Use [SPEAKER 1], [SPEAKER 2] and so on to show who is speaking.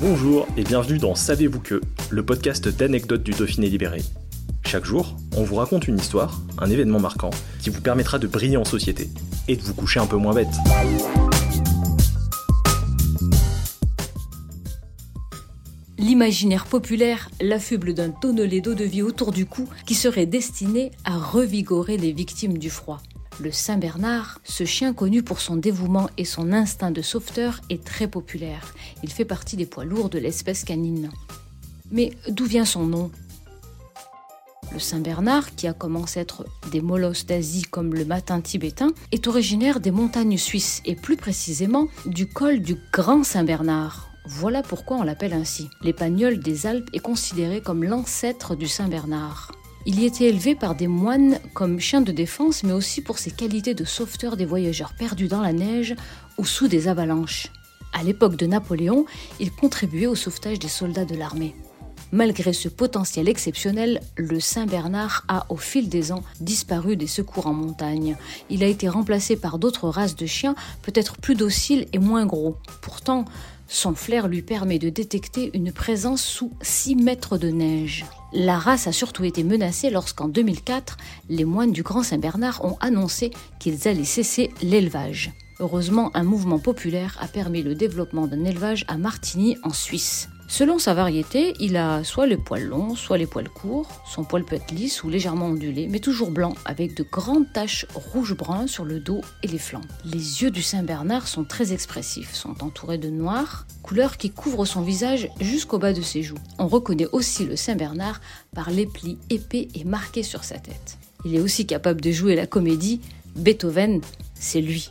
[SPEAKER 1] Bonjour et bienvenue dans Savez-vous que, le podcast d'anecdotes du Dauphiné libéré. Chaque jour, on vous raconte une histoire, un événement marquant, qui vous permettra de briller en société et de vous coucher un peu moins bête.
[SPEAKER 2] L'imaginaire populaire l'affuble d'un tonnelet d'eau de vie autour du cou qui serait destiné à revigorer les victimes du froid. Le Saint-Bernard, ce chien connu pour son dévouement et son instinct de sauveteur, est très populaire. Il fait partie des poids lourds de l'espèce canine. Mais d'où vient son nom? Le Saint-Bernard, qui a commencé à être des molosses d'Asie comme le matin tibétain, est originaire des montagnes suisses et plus précisément du col du Grand Saint-Bernard. Voilà pourquoi on l'appelle ainsi. L'épagnol des Alpes est considéré comme l'ancêtre du Saint-Bernard. Il y était élevé par des moines comme chien de défense, mais aussi pour ses qualités de sauveteur des voyageurs perdus dans la neige ou sous des avalanches. À l'époque de Napoléon, il contribuait au sauvetage des soldats de l'armée. Malgré ce potentiel exceptionnel, le Saint-Bernard a, au fil des ans, disparu des secours en montagne. Il a été remplacé par d'autres races de chiens, peut-être plus dociles et moins gros. Pourtant, son flair lui permet de détecter une présence sous 6 mètres de neige. La race a surtout été menacée lorsqu'en 2004, les moines du Grand Saint-Bernard ont annoncé qu'ils allaient cesser l'élevage. Heureusement, un mouvement populaire a permis le développement d'un élevage à Martigny en Suisse. Selon sa variété, il a soit les poils longs, soit les poils courts. Son poil peut être lisse ou légèrement ondulé, mais toujours blanc, avec de grandes taches rouge-brun sur le dos et les flancs. Les yeux du Saint-Bernard sont très expressifs, sont entourés de noir, couleur qui couvre son visage jusqu'au bas de ses joues. On reconnaît aussi le Saint-Bernard par les plis épais et marqués sur sa tête. Il est aussi capable de jouer la comédie. Beethoven, c'est lui.